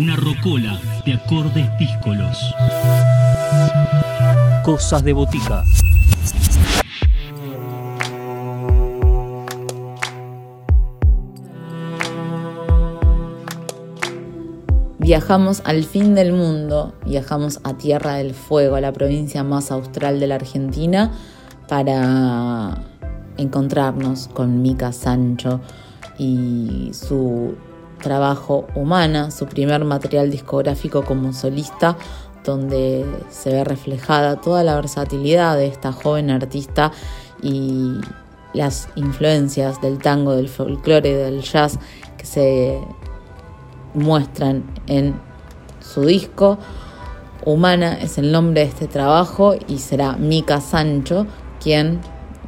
Una rocola de acordes díscolos. Cosas de botica. Viajamos al fin del mundo, viajamos a Tierra del Fuego, a la provincia más austral de la Argentina, para encontrarnos con Mika Sancho y su trabajo Humana, su primer material discográfico como solista, donde se ve reflejada toda la versatilidad de esta joven artista y las influencias del tango, del folclore del jazz que se muestran en su disco. Humana es el nombre de este trabajo y será Mika Sancho quien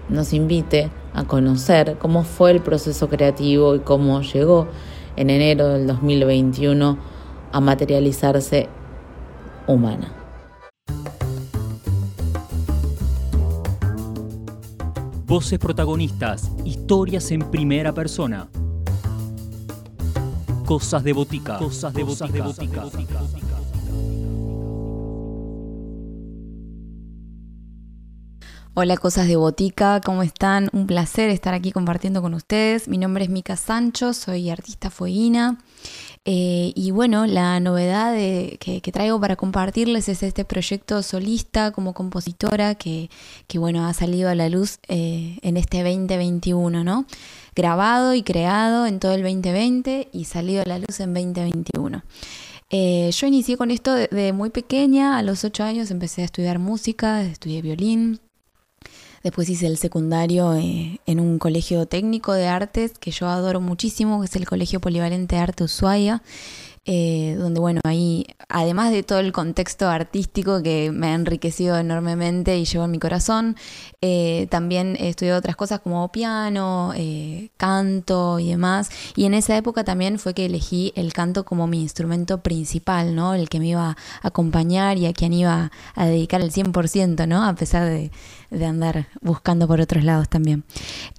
nos invite a conocer cómo fue el proceso creativo y cómo llegó en enero del 2021 a materializarse humana. Voces protagonistas, historias en primera persona. Cosas de botica. Cosas de botica. Hola Cosas de Botica, ¿cómo están? Un placer estar aquí compartiendo con ustedes. Mi nombre es Mica Sancho, soy artista fueguina. Eh, y bueno, la novedad que, traigo para compartirles es este proyecto solista como compositora que, bueno, ha salido a la luz eh, en este 2021, ¿no? Grabado y creado en todo el 2020 y salido a la luz en 2021. Eh, yo inicié con esto de, muy pequeña, a los 8 años empecé a estudiar música, estudié violín, Después hice el secundario eh, en un colegio técnico de artes que yo adoro muchísimo, que es el Colegio Polivalente de Arte Ushuaia. Eh, donde bueno, ahí, además de todo el contexto artístico que me ha enriquecido enormemente y llevo en mi corazón, eh, también he estudiado otras cosas como piano, eh, canto y demás. Y en esa época también fue que elegí el canto como mi instrumento principal, ¿no? El que me iba a acompañar y a quien iba a dedicar el 100%, ¿no? A pesar de, de andar buscando por otros lados también.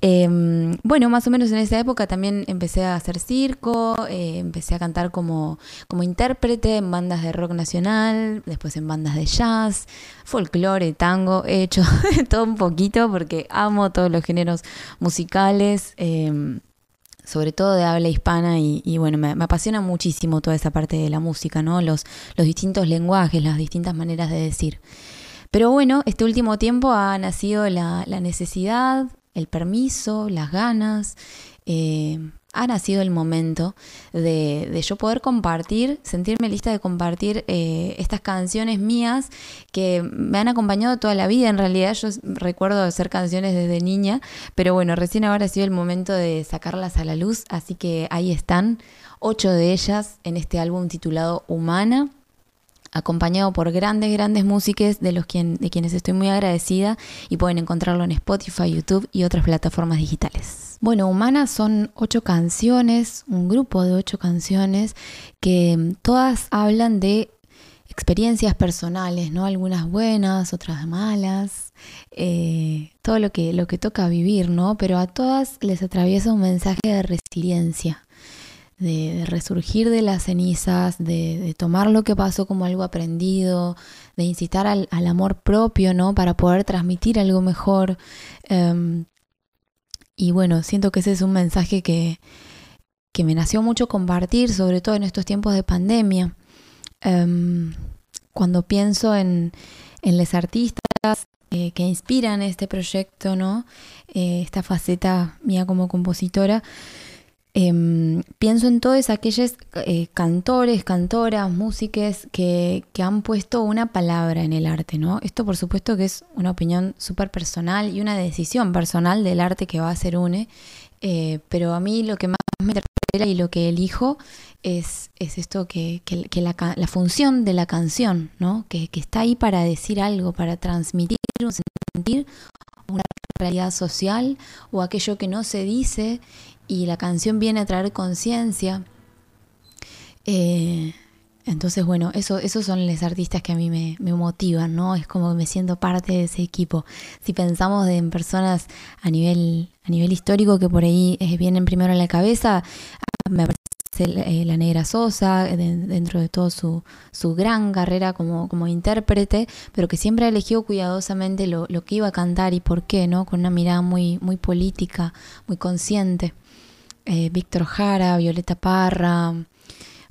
Em, bueno, más o menos en esa época también empecé a hacer circo, empecé a cantar como como, intérprete en bandas de rock nacional, después en bandas de jazz, folclore, tango. He hecho todo un poquito porque amo todos los géneros musicales. Em, sobre todo de habla hispana y, bueno, me, apasiona muchísimo toda esa parte de la música, ¿no? Los, los distintos lenguajes, las distintas maneras de decir. Pero bueno, este último tiempo ha nacido la, necesidad, el permiso, las ganas, eh, ha nacido el momento de, yo poder compartir, sentirme lista de compartir eh, estas canciones mías que me han acompañado toda la vida. En realidad yo recuerdo hacer canciones desde niña, pero bueno, recién ahora ha sido el momento de sacarlas a la luz, así que ahí están, ocho de ellas en este álbum titulado Humana acompañado por grandes, grandes músicos de, los quien, de quienes estoy muy agradecida y pueden encontrarlo en Spotify, YouTube y otras plataformas digitales. Bueno, Humana son ocho canciones, un grupo de ocho canciones que todas hablan de experiencias personales, ¿no? Algunas buenas, otras malas, eh, todo lo que, lo que toca vivir, ¿no? Pero a todas les atraviesa un mensaje de resiliencia de, resurgir de las cenizas, de, tomar lo que pasó como algo aprendido, de incitar al, amor propio, ¿no? Para poder transmitir algo mejor. Em, y bueno, siento que ese es un mensaje que, que, me nació mucho compartir, sobre todo en estos tiempos de pandemia. Em, cuando pienso en, en los artistas eh, que inspiran este proyecto, ¿no? Eh, esta faceta mía como compositora, Em, pienso en todos aquellos eh, cantores, cantoras, músicos que, han puesto una palabra en el arte, ¿no? Esto por supuesto que es una opinión súper personal y una decisión personal del arte que va a ser UNE, eh, pero a mí lo que más me interpela y lo que elijo es, es esto que, la, función de la canción, ¿no? Que, que está ahí para decir algo, para transmitir un sentir, una realidad social o aquello que no se dice y la canción viene a traer conciencia. Eh, entonces, bueno, eso, esos son los artistas que a mí me, motivan, ¿no? Es como que me siento parte de ese equipo. Si pensamos en personas a nivel, a nivel histórico que por ahí eh, vienen primero a la cabeza, me parece eh, la Negra Sosa, dentro de toda su, su, gran carrera como, como, intérprete, pero que siempre ha elegido cuidadosamente lo, lo, que iba a cantar y por qué, ¿no? Con una mirada muy, muy política, muy consciente. Eh, Víctor Jara, Violeta Parra,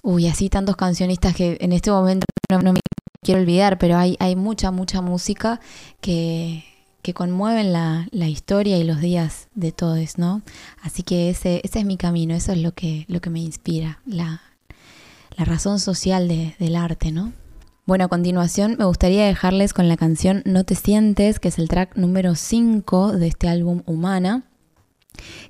uy, así tantos cancionistas que en este momento no, me quiero olvidar, pero hay, hay mucha, mucha música que, que conmueven la, la, historia y los días de todos, ¿no? Así que ese, ese es mi camino, eso es lo que, lo que me inspira, la, la razón social de, del arte, ¿no? Bueno, a continuación me gustaría dejarles con la canción No te sientes, que es el track número 5 de este álbum Humana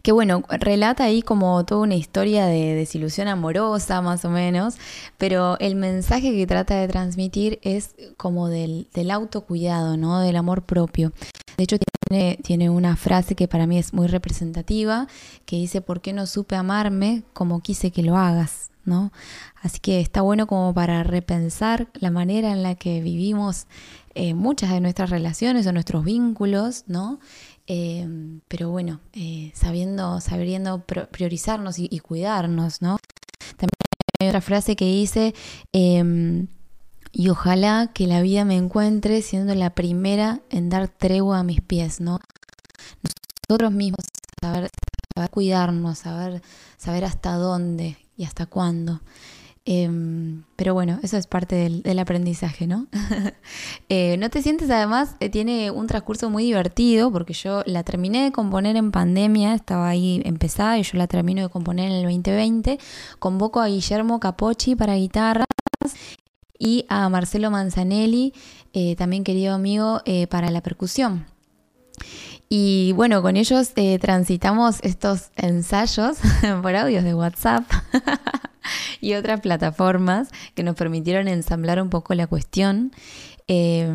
que bueno, relata ahí como toda una historia de desilusión amorosa más o menos, pero el mensaje que trata de transmitir es como del, del autocuidado, ¿no? Del amor propio. De hecho, tiene, una frase que para mí es muy representativa, que dice, ¿por qué no supe amarme como quise que lo hagas? ¿no? Así que está bueno como para repensar la manera en la que vivimos eh, muchas de nuestras relaciones o nuestros vínculos, ¿no? Eh, pero bueno, eh, sabiendo, sabiendo priorizarnos y, cuidarnos, ¿no? También hay otra frase que dice, em, y ojalá que la vida me encuentre siendo la primera en dar tregua a mis pies, ¿no? Nosotros mismos saber, saber cuidarnos, saber, saber hasta dónde y hasta cuándo. Em, pero bueno, eso es parte del, aprendizaje, ¿no? Eh, no te sientes, además, eh, tiene un transcurso muy divertido, porque yo la terminé de componer en pandemia, estaba ahí empezada y yo la termino de componer en el 2020. Convoco a Guillermo Capocci para guitarras y a Marcelo Manzanelli, eh, también querido amigo, para la percusión. Y bueno, con ellos transitamos estos ensayos por audios de WhatsApp. y otras plataformas que nos permitieron ensamblar un poco la cuestión. Eh,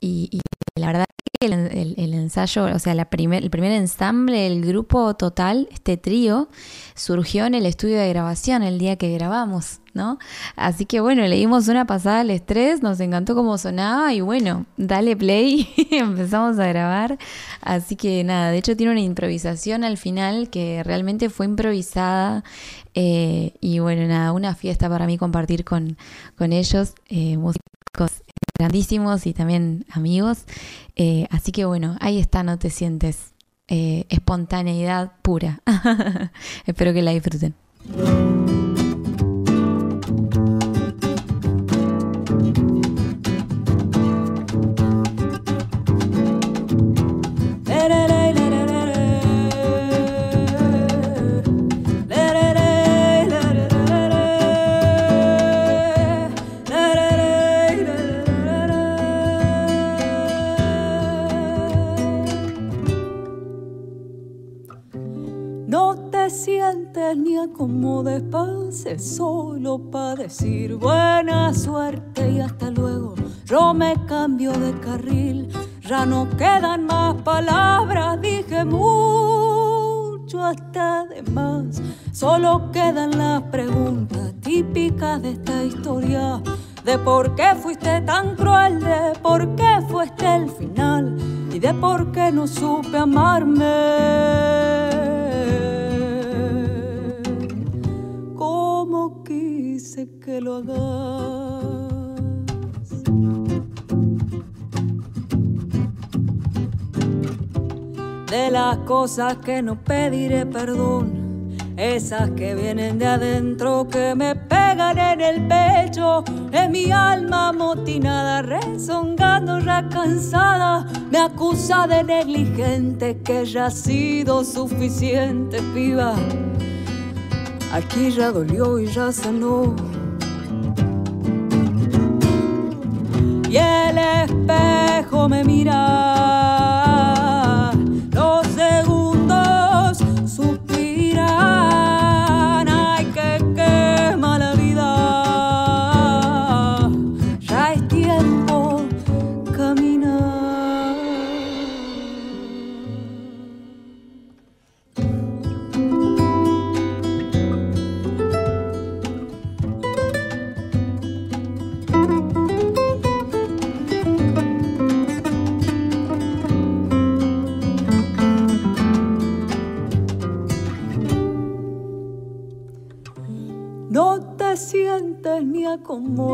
y, la verdad que el, ensayo, o sea, la primer, el primer ensamble, el grupo total, este trío, surgió en el estudio de grabación el día que grabamos, ¿no? Así que bueno, le dimos una pasada al estrés, nos encantó cómo sonaba y bueno, dale play, empezamos a grabar. Así que nada, de hecho tiene una improvisación al final que realmente fue improvisada. Eh, y bueno, nada, una fiesta para mí compartir con, con ellos, eh, músicos grandísimos y también amigos. Eh, así que bueno, ahí está, no te sientes. espontaneidad pura. Espero que la disfruten. Decir buena suerte y hasta luego. Yo me cambio de carril, ya no quedan más palabras, dije mucho hasta de más. Solo quedan las preguntas típicas de esta historia. De por qué fuiste tan cruel, de por qué fue este el final y de por qué no supe amarme. Que lo hagas. De las cosas que no pediré perdón, esas que vienen de adentro, que me pegan en el pecho, en mi alma motinada, rezongando ya cansada, me acusa de negligente que ya ha sido suficiente, piba Aquí ya dolió y ya sanó. Y el espejo me mira.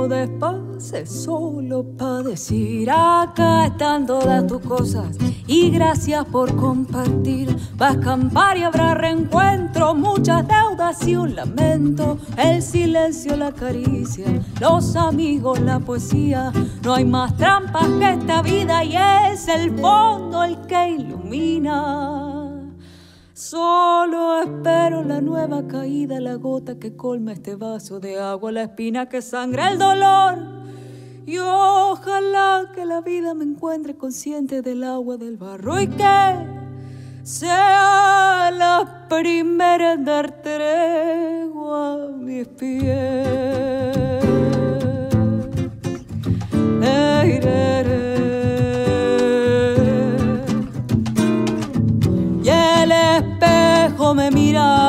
Acomodes, pase solo para decir acá están todas tus cosas y gracias por compartir. Va a escampar y habrá reencuentro, muchas deudas y un lamento. El silencio, la caricia, los amigos, la poesía. No hay más trampas que esta vida y es el fondo el que ilumina. Solo espero la nueva caída, la gota que colma este vaso de agua, la espina que sangra el dolor. Y ojalá que la vida me encuentre consciente del agua del barro y que sea la primera en dar tregua a mis pies. Me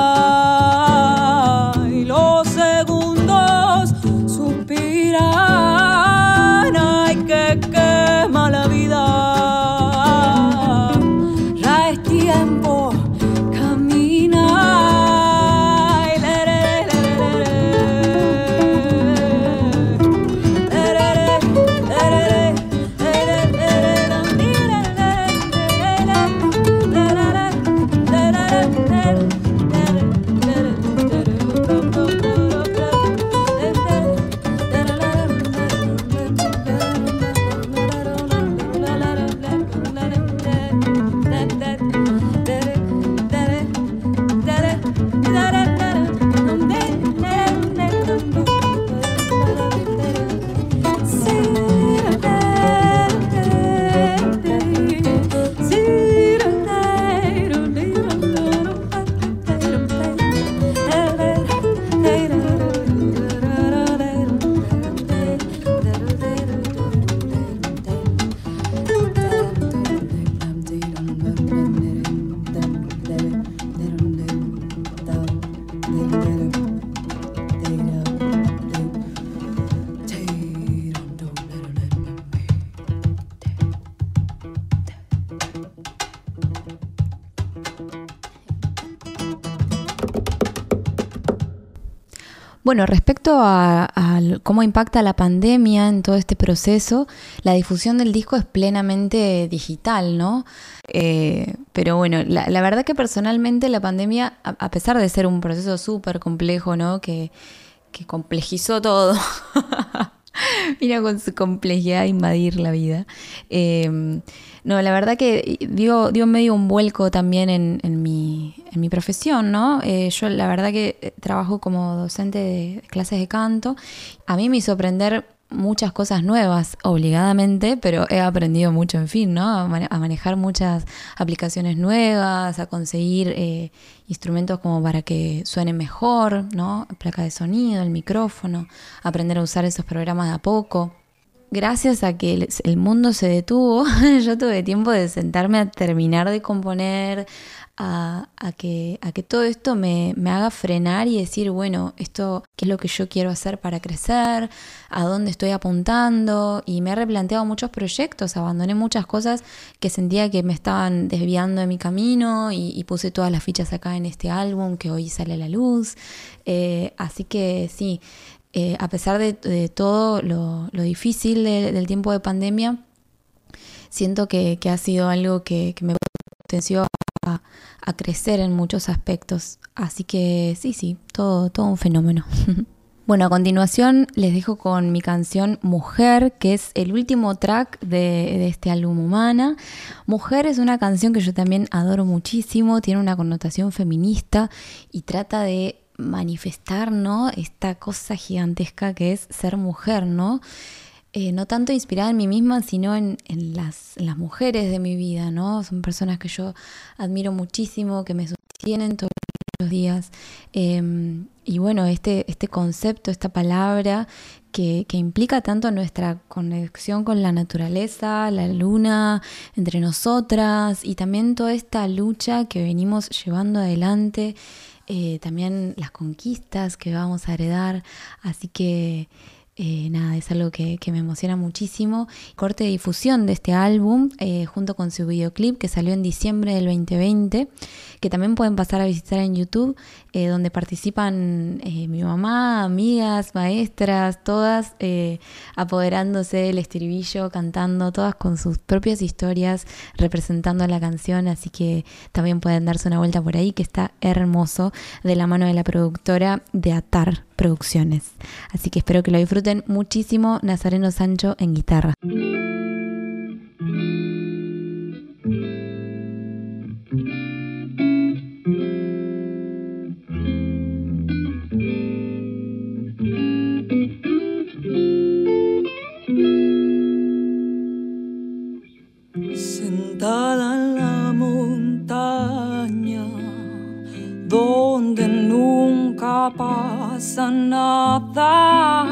Bueno, respecto a, cómo impacta la pandemia en todo este proceso, la difusión del disco es plenamente digital, ¿no? Eh, pero bueno, la, verdad que personalmente la pandemia, a, pesar de ser un proceso súper complejo, ¿no? Que, complejizó todo. Mira con su complejidad invadir la vida. Eh, no, la verdad que dio, dio medio un vuelco también en, mi, en mi profesión, ¿no? Eh, yo la verdad que eh, trabajo como docente de clases de canto. A mí me hizo aprender muchas cosas nuevas obligadamente, pero he aprendido mucho, en fin, ¿no? A, manejar muchas aplicaciones nuevas, a conseguir eh, instrumentos como para que suene mejor, ¿no? Placa de sonido, el micrófono, aprender a usar esos programas de a poco gracias a que el mundo se detuvo, yo tuve tiempo de sentarme a terminar de componer, a, que, a que todo esto me, haga frenar y decir, bueno, esto, ¿qué es lo que yo quiero hacer para crecer? ¿A dónde estoy apuntando? Y me he replanteado muchos proyectos, abandoné muchas cosas que sentía que me estaban desviando de mi camino y, puse todas las fichas acá en este álbum que hoy sale a la luz. Eh, así que sí, eh, a pesar de, todo lo, difícil del tiempo de pandemia, siento que, ha sido algo que, me potenció a, crecer en muchos aspectos. Así que sí, sí, todo, todo un fenómeno. bueno, a continuación les dejo con mi canción Mujer, que es el último track de, de este álbum Humana. Mujer es una canción que yo también adoro muchísimo, tiene una connotación feminista y trata de manifestar, ¿no? Esta cosa gigantesca que es ser mujer, ¿no? Eh, no tanto inspirada en mí misma, sino en, las, mujeres de mi vida, ¿no? Son personas que yo admiro muchísimo, que me sostienen todos los días. Em, y bueno, este, este concepto, esta palabra que, que, implica tanto nuestra conexión con la naturaleza, la luna, entre nosotras, y también toda esta lucha que venimos llevando adelante eh, también las conquistas que vamos a heredar. Así que eh, nada, es algo que, me emociona muchísimo. Corte de difusión de este álbum eh, junto con su videoclip que salió en diciembre del 2020, que también pueden pasar a visitar en YouTube, eh, donde participan mi mamá, amigas, maestras, todas apoderándose del estribillo, cantando, todas con sus propias historias, representando la canción, así que también pueden darse una vuelta por ahí, que está hermoso, de la mano de la productora de Atar Producciones. Así que espero que lo disfruten muchísimo. Nazareno Sancho en guitarra. Nada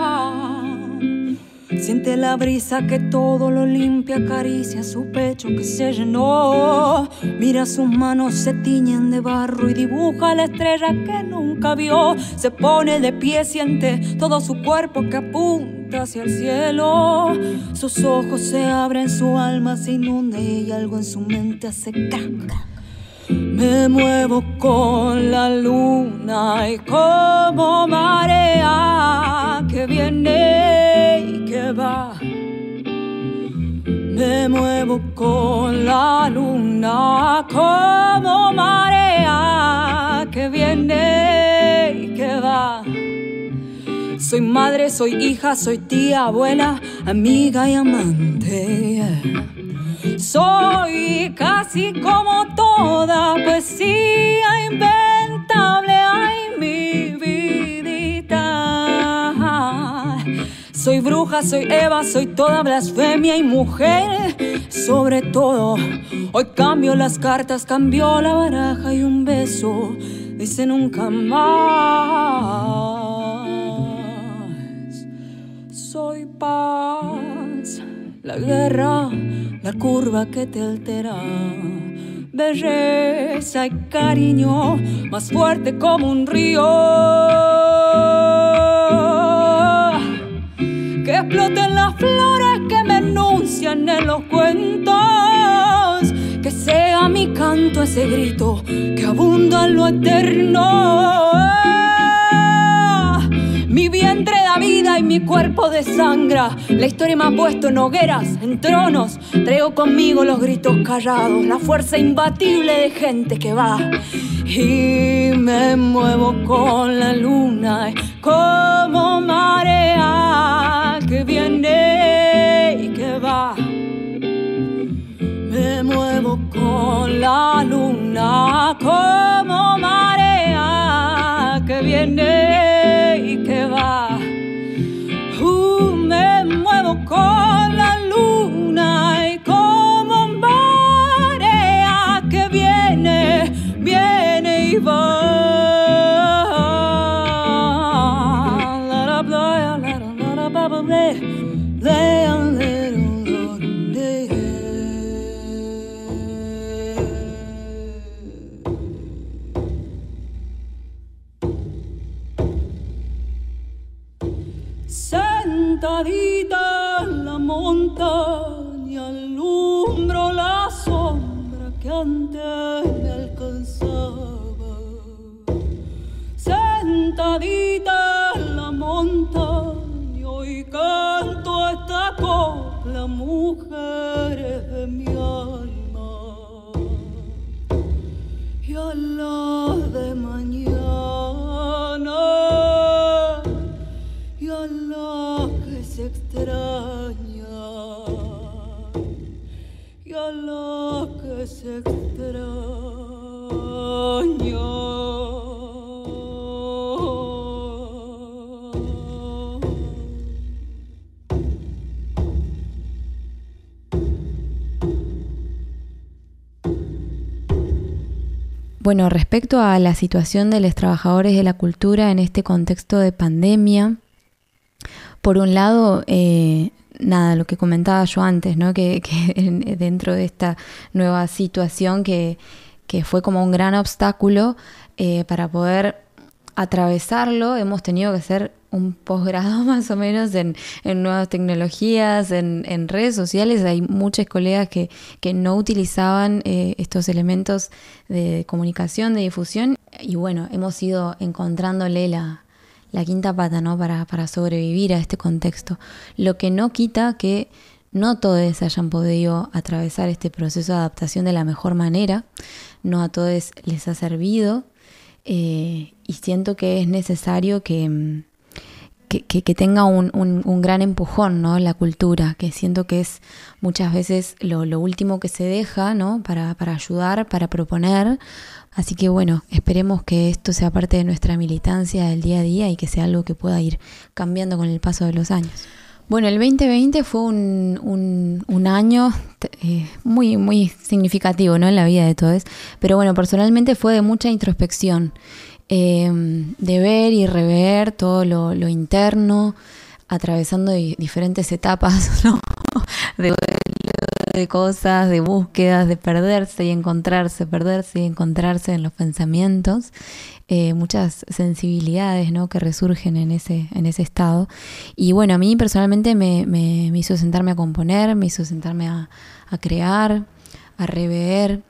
Siente la brisa que todo lo limpia, acaricia su pecho que se llenó. Mira sus manos se tiñen de barro y dibuja la estrella que nunca vio. Se pone de pie, siente todo su cuerpo que apunta hacia el cielo. Sus ojos se abren, su alma se inunda y algo en su mente hace crack. Me muevo con la luna y como marea que viene y que va. Me muevo con la luna como marea que viene y que va. Soy madre, soy hija, soy tía, buena, amiga y amante. Soy casi como toda poesía inventable, ay mi vidita. Soy bruja, soy Eva, soy toda blasfemia y mujer. Sobre todo, hoy cambio las cartas, cambio la baraja y un beso. Dice nunca más. Soy paz, la guerra la curva que te altera. Belleza y cariño, más fuerte como un río. Que exploten las flores que me enuncian en los cuentos. Que sea mi canto ese grito que abunda en lo eterno. Y mi cuerpo desangra. La historia me ha puesto en hogueras, en tronos. Traigo conmigo los gritos callados, la fuerza imbatible de gente que va. Y me muevo con la luna como marea que viene y que va. Me muevo con la luna como marea que viene con la luna marea que viene, viene y va. Montaña alumbro la sombra que antes me alcanzaba. Sentadita en la montaña y canto esta copla, mujeres de mi alma. Y a la Bueno, respecto a la situación de los trabajadores de la cultura en este contexto de pandemia, por un lado, eh, nada, lo que comentaba yo antes, ¿no? Que, dentro de esta nueva situación que, fue como un gran obstáculo eh, para poder atravesarlo hemos tenido que hacer un posgrado más o menos en, nuevas tecnologías, en, redes sociales. Hay muchos colegas que, no utilizaban eh, estos elementos de comunicación, de difusión. Y bueno, hemos ido encontrándole la, quinta pata ¿no? para, para sobrevivir a este contexto. Lo que no quita que no todos hayan podido atravesar este proceso de adaptación de la mejor manera, no a todos les ha servido eh, y siento que es necesario que, mm, que, tenga un, gran empujón, ¿no? La cultura, que siento que es muchas veces lo, último que se deja, ¿no? Para, para, ayudar, para proponer. Así que bueno, esperemos que esto sea parte de nuestra militancia del día a día y que sea algo que pueda ir cambiando con el paso de los años. Bueno, el 2020 fue un, un, año eh, muy, muy significativo ¿no? en la vida de todos, pero bueno, personalmente fue de mucha introspección, em, de ver y rever todo lo, interno, atravesando diferentes etapas ¿no? de, de cosas, de búsquedas, de perderse y encontrarse, perderse y encontrarse en los pensamientos, eh, muchas sensibilidades ¿no? que resurgen en ese, en ese estado. Y bueno, a mí personalmente me, me, hizo sentarme a componer, me hizo sentarme a, a crear, a rever,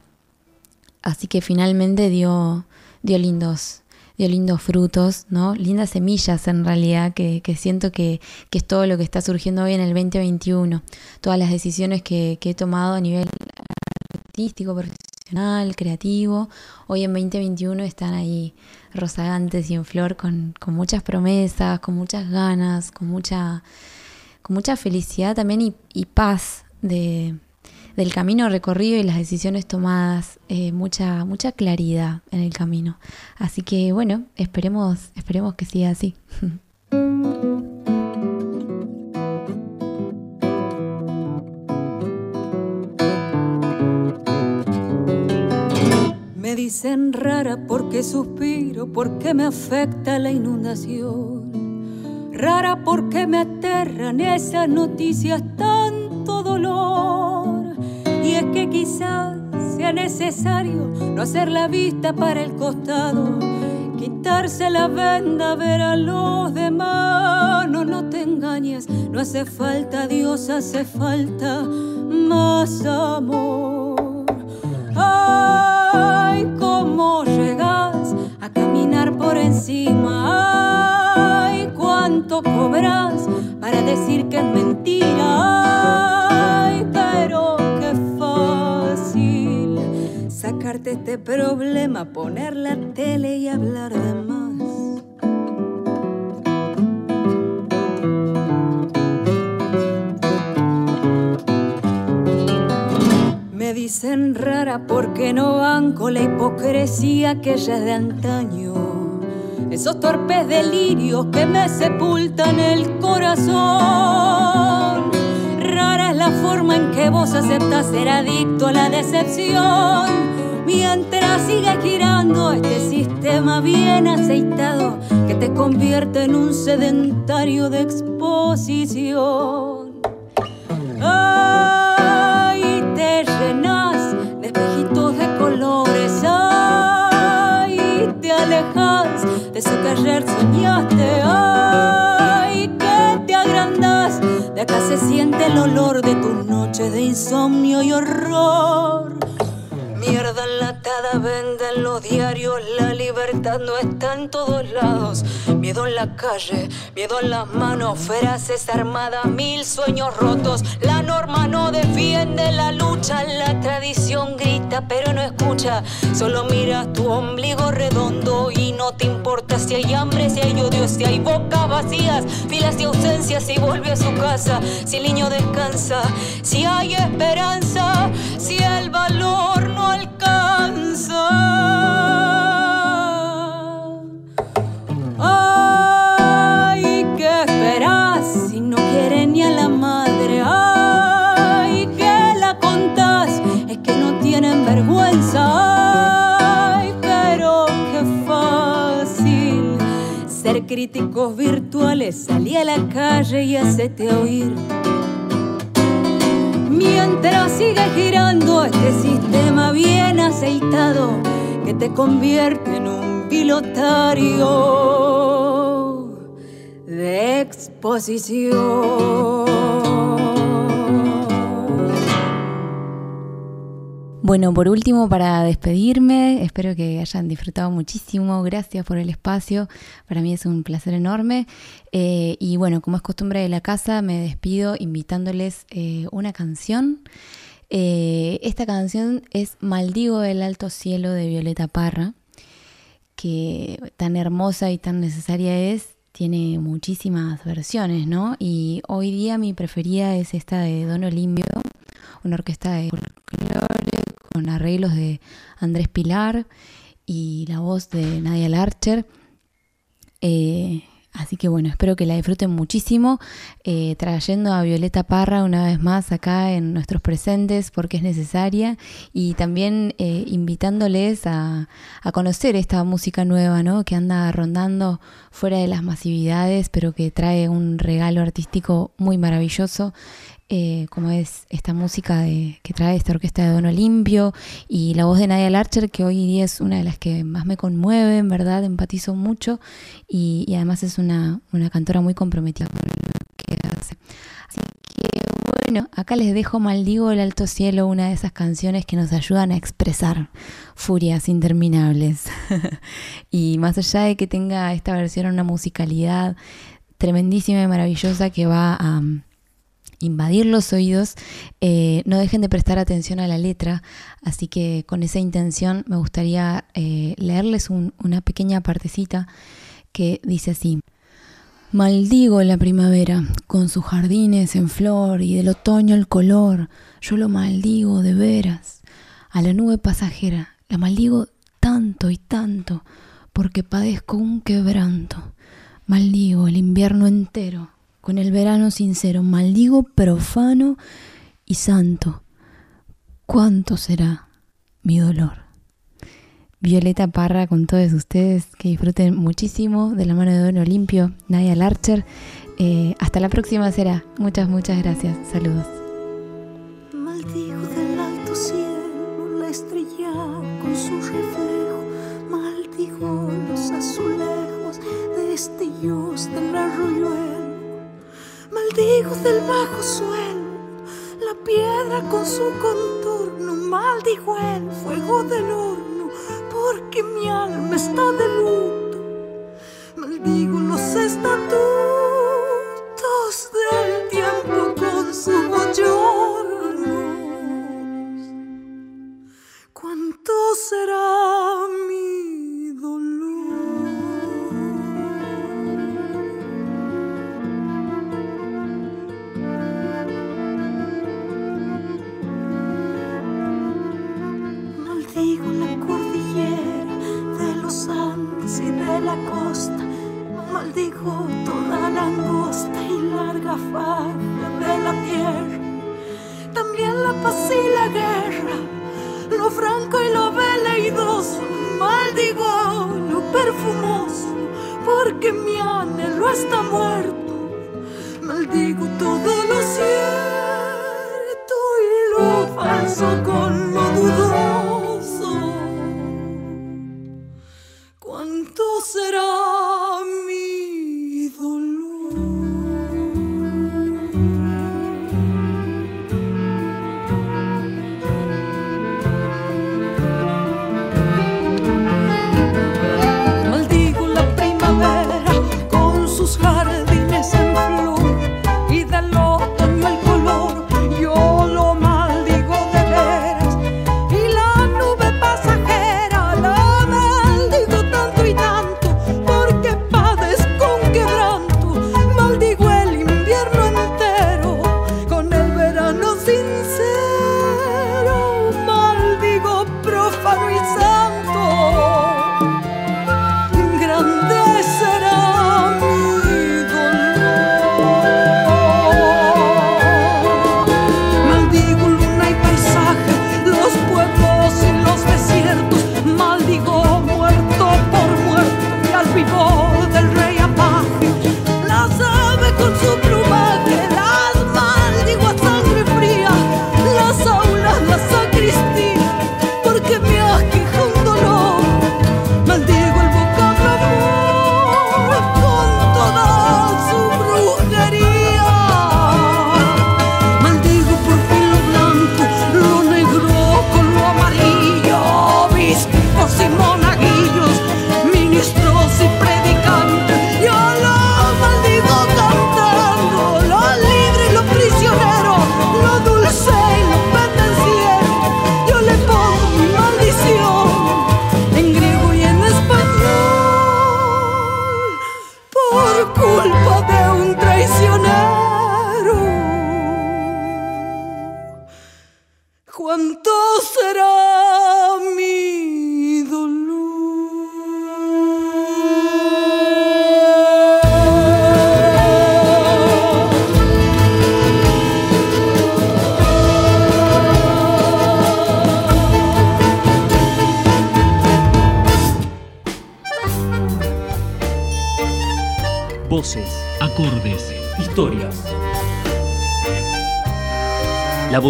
así que finalmente dio, dio lindos dio lindos frutos, ¿no? Lindas semillas en realidad, que, siento que, es todo lo que está surgiendo hoy en el 2021. Todas las decisiones que, he tomado a nivel artístico, profesional, creativo, hoy en 2021 están ahí rozagantes y en flor con, muchas promesas, con muchas ganas, con mucha, con mucha felicidad también y paz de, del camino recorrido y las decisiones tomadas, eh, mucha, mucha claridad en el camino. Así que bueno, esperemos, esperemos que siga así. Me dicen rara porque suspiro, porque me afecta la inundación. Rara porque me aterran esas noticias, tanto dolor quizás sea necesario no hacer la vista para el costado, quitarse la venda, ver a los demás. No, no te engañes, no hace falta Dios, hace falta más amor. Ay, cómo llegas a caminar por encima. Ay, cuánto cobras para decir que es mentira problema, poner la tele y hablar de más. Me dicen rara porque no banco la hipocresía que ya es de antaño. Esos torpes delirios que me sepultan el corazón. Rara es la forma en que vos aceptas ser adicto a la decepción sigue girando este sistema bien aceitado que te convierte en un sedentario de exposición. Ay, te llenas de espejitos de colores, ay, te alejas de eso que ayer soñaste, ay, que te agrandas, de acá se siente el olor de tus noches de insomnio y horror. Mierda venden los diarios, la libertad no está en todos lados. Miedo en la calle, miedo en las manos, feraces armadas, mil sueños rotos. La norma no defiende la lucha, la tradición grita pero no escucha. Solo miras tu ombligo redondo y no te importa si hay hambre, si hay odio, si hay bocas vacías, filas y ausencias, si vuelve a su casa, si el niño descansa, si hay esperanza, si el valor no alcanza. Ay, ¿qué esperas si no quiere ni a la madre? Ay, ¿qué la contás? Es que no tienen vergüenza. Ay, pero qué fácil ser críticos virtuales. Salí a la calle y hacete oír mientras sigue girando este sistema bien aceitado que te convierte en un pilotario de exposición. Bueno, por último, para despedirme, espero que hayan disfrutado muchísimo. Gracias por el espacio. Para mí es un placer enorme. Eh, y bueno, como es costumbre de la casa, me despido invitándoles eh, una canción. Eh, esta canción es Maldigo del Alto Cielo de Violeta Parra, que tan hermosa y tan necesaria es. Tiene muchísimas versiones, ¿no? Y hoy día mi preferida es esta de Don Olimpio, una orquesta de con arreglos de Andrés Pilar y la voz de Nadia Larcher. Eh, así que bueno, espero que la disfruten muchísimo, eh, trayendo a Violeta Parra una vez más acá en nuestros presentes porque es necesaria y también eh, invitándoles a, a, conocer esta música nueva ¿no? que anda rondando fuera de las masividades, pero que trae un regalo artístico muy maravilloso. Eh, como es esta música que trae esta orquesta de Don Olimpio y la voz de Nadia Larcher, que hoy día es una de las que más me conmueve, en verdad, empatizo mucho y, además es una, cantora muy comprometida con lo que. Así que bueno, acá les dejo Maldigo el Alto Cielo, una de esas canciones que nos ayudan a expresar furias interminables. y más allá de que tenga esta versión una musicalidad tremendísima y maravillosa que va a invadir los oídos, eh, no dejen de prestar atención a la letra, así que con esa intención me gustaría eh, leerles una pequeña partecita que dice así. Maldigo la primavera, con sus jardines en flor y del otoño el color, yo lo maldigo de veras. A la nube pasajera, la maldigo tanto y tanto, porque padezco un quebranto. Maldigo el invierno entero, con el verano sincero, maldigo profano y santo. ¿Cuánto será mi dolor? Violeta Parra con todos ustedes, que disfruten muchísimo de la mano de Don Olimpio, Nadia Larcher. Eh, hasta la próxima será. Muchas, muchas gracias. Saludos. Maldigo del alto cielo la estrella con su reflejo. Maldigo los azulejos destellos del arroyuelo Maldigo del bajo suelo, la piedra con su contorno. Maldigo el fuego del horno, porque mi alma está de luto. Maldigo los estatutos toda la angosta y larga faja de la tierra, también la paz y la guerra, lo franco y lo veleidoso, maldigo lo perfumoso, porque mi anhelo está muerto, maldigo todo lo cierto y lo falso con